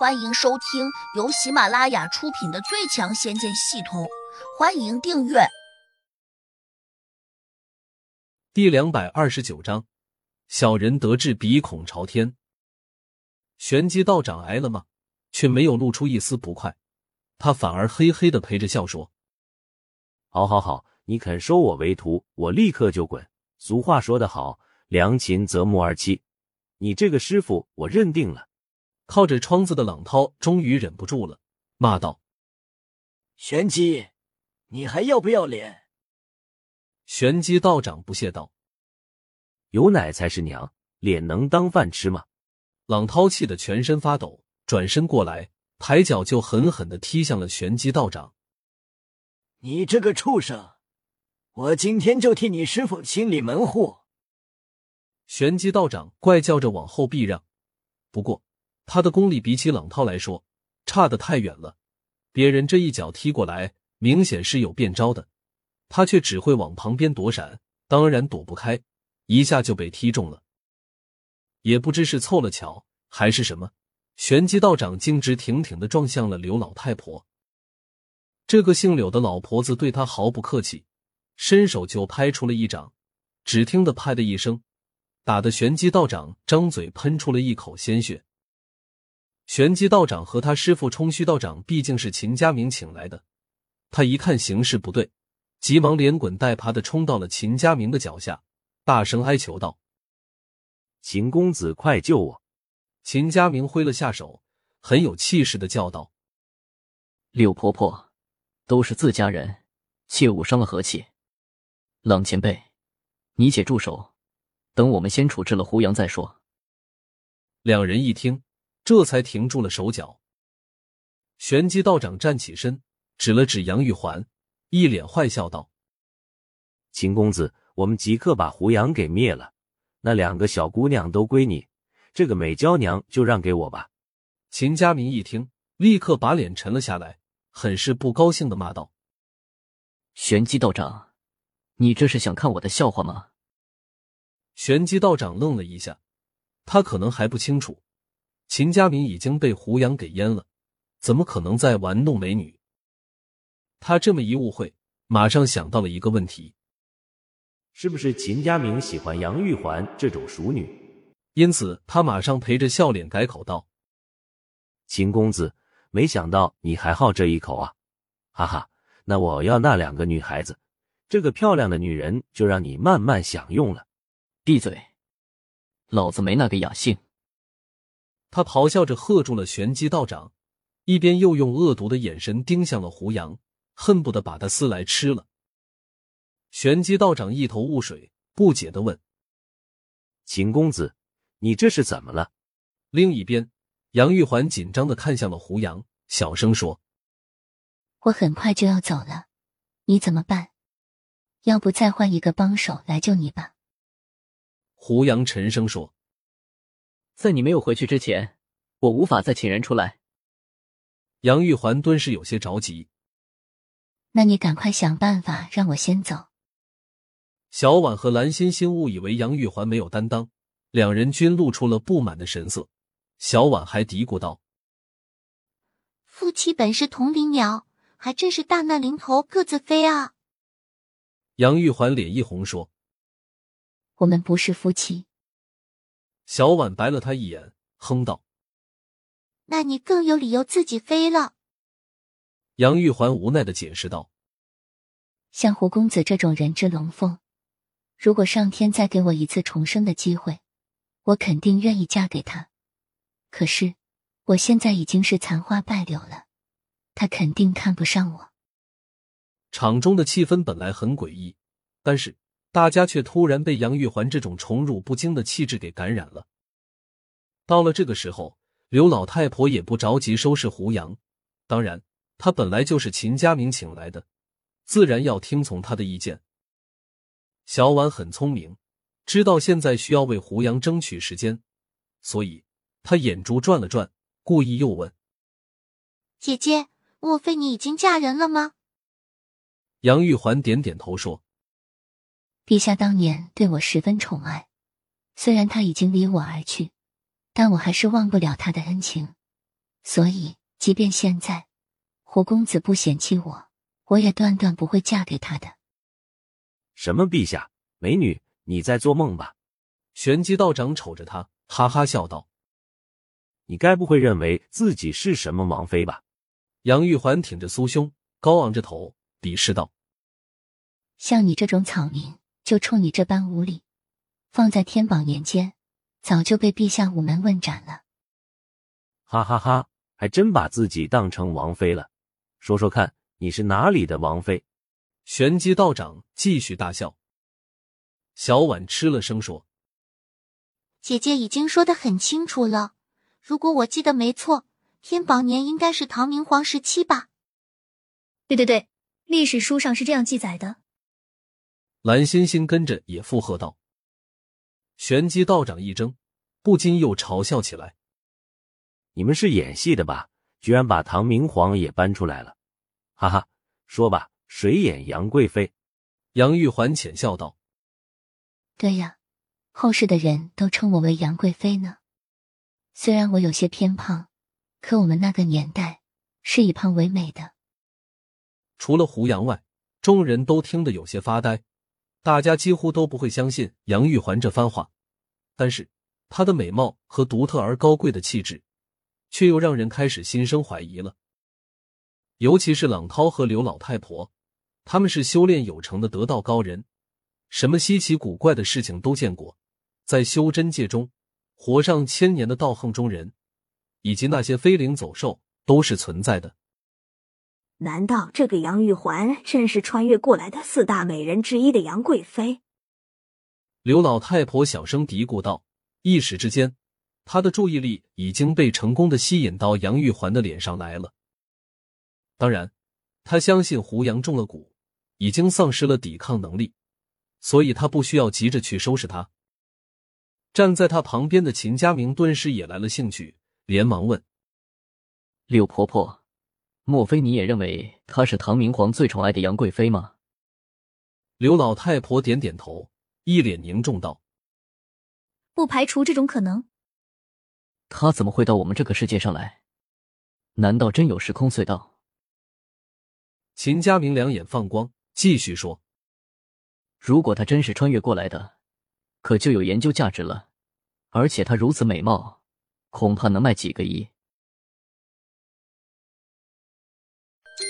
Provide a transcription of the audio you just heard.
欢迎收听由喜马拉雅出品的《最强仙剑系统》，欢迎订阅。第两百二十九章，小人得志鼻孔朝天。玄机道长挨了骂，却没有露出一丝不快，他反而嘿嘿的陪着笑说：“好好好，你肯收我为徒，我立刻就滚。俗话说得好，良禽择木而栖，你这个师傅我认定了。”靠着窗子的朗涛终于忍不住了，骂道：“玄机，你还要不要脸？”玄机道长不屑道：“有奶才是娘，脸能当饭吃吗？”朗涛气得全身发抖，转身过来，抬脚就狠狠的踢向了玄机道长。“你这个畜生，我今天就替你师傅清理门户！”玄机道长怪叫着往后避让，不过。他的功力比起朗涛来说差得太远了，别人这一脚踢过来，明显是有变招的，他却只会往旁边躲闪，当然躲不开，一下就被踢中了。也不知是凑了巧还是什么，玄机道长径直挺挺的撞向了刘老太婆。这个姓柳的老婆子对他毫不客气，伸手就拍出了一掌，只听得“拍”的一声，打得玄机道长张嘴喷出了一口鲜血。玄机道长和他师傅冲虚道长毕竟是秦家明请来的，他一看形势不对，急忙连滚带爬的冲到了秦家明的脚下，大声哀求道：“秦公子，快救我！”秦家明挥了下手，很有气势的叫道：“柳婆婆，都是自家人，切勿伤了和气。冷前辈，你且住手，等我们先处置了胡杨再说。”两人一听。这才停住了手脚。玄机道长站起身，指了指杨玉环，一脸坏笑道：“秦公子，我们即刻把胡杨给灭了。那两个小姑娘都归你，这个美娇娘就让给我吧。”秦家明一听，立刻把脸沉了下来，很是不高兴的骂道：“玄机道长，你这是想看我的笑话吗？”玄机道长愣了一下，他可能还不清楚。秦家明已经被胡杨给阉了，怎么可能再玩弄美女？他这么一误会，马上想到了一个问题：是不是秦家明喜欢杨玉环这种熟女？因此，他马上陪着笑脸改口道：“秦公子，没想到你还好这一口啊！哈哈，那我要那两个女孩子，这个漂亮的女人就让你慢慢享用了。闭嘴，老子没那个雅兴。”他咆哮着喝住了玄机道长，一边又用恶毒的眼神盯向了胡杨，恨不得把他撕来吃了。玄机道长一头雾水，不解的问：“秦公子，你这是怎么了？”另一边，杨玉环紧张的看向了胡杨，小声说：“我很快就要走了，你怎么办？要不再换一个帮手来救你吧？”胡杨沉声说。在你没有回去之前，我无法再请人出来。杨玉环顿时有些着急。那你赶快想办法让我先走。小婉和蓝欣欣误以为杨玉环没有担当，两人均露出了不满的神色。小婉还嘀咕道：“夫妻本是同林鸟，还真是大难临头各自飞啊。”杨玉环脸一红说：“我们不是夫妻。”小婉白了他一眼，哼道：“那你更有理由自己飞了。”杨玉环无奈的解释道：“像胡公子这种人之龙凤，如果上天再给我一次重生的机会，我肯定愿意嫁给他。可是我现在已经是残花败柳了，他肯定看不上我。”场中的气氛本来很诡异，但是。大家却突然被杨玉环这种宠辱不惊的气质给感染了。到了这个时候，刘老太婆也不着急收拾胡杨，当然，她本来就是秦家明请来的，自然要听从他的意见。小婉很聪明，知道现在需要为胡杨争取时间，所以她眼珠转了转，故意又问：“姐姐，莫非你已经嫁人了吗？”杨玉环点点头说。陛下当年对我十分宠爱，虽然他已经离我而去，但我还是忘不了他的恩情。所以即便现在胡公子不嫌弃我，我也断断不会嫁给他的。什么陛下，美女，你在做梦吧？玄机道长瞅着他，哈哈笑道：“你该不会认为自己是什么王妃吧？”杨玉环挺着酥胸，高昂着头，鄙视道：“像你这种草民，就冲你这般无礼，放在天宝年间，早就被陛下午门问斩了。”哈哈哈，还真把自己当成王妃了。说说看，你是哪里的王妃？玄机道长继续大笑。小婉吃了声说：“姐姐已经说的很清楚了，如果我记得没错。”天宝年应该是唐明皇时期吧？对对对，历史书上是这样记载的。蓝欣欣跟着也附和道。玄机道长一怔，不禁又嘲笑起来：“你们是演戏的吧？居然把唐明皇也搬出来了！哈哈，说吧，谁演杨贵妃？”杨玉环浅笑道：“对呀，后世的人都称我为杨贵妃呢。虽然我有些偏胖。”可我们那个年代是以胖为美的。除了胡杨外，众人都听得有些发呆，大家几乎都不会相信杨玉环这番话。但是她的美貌和独特而高贵的气质，却又让人开始心生怀疑了。尤其是朗涛和刘老太婆，他们是修炼有成的得道高人，什么稀奇古怪的事情都见过，在修真界中活上千年的道行中人。以及那些飞灵走兽都是存在的。难道这个杨玉环正是穿越过来的四大美人之一的杨贵妃？刘老太婆小声嘀咕道。一时之间，她的注意力已经被成功的吸引到杨玉环的脸上来了。当然，她相信胡杨中了蛊，已经丧失了抵抗能力，所以她不需要急着去收拾他。站在他旁边的秦家明顿时也来了兴趣。连忙问：“柳婆婆，莫非你也认为她是唐明皇最宠爱的杨贵妃吗？”刘老太婆点点头，一脸凝重道：“不排除这种可能。”她怎么会到我们这个世界上来？难道真有时空隧道？秦家明两眼放光，继续说：“如果她真是穿越过来的，可就有研究价值了。而且她如此美貌。”恐怕能卖几个亿。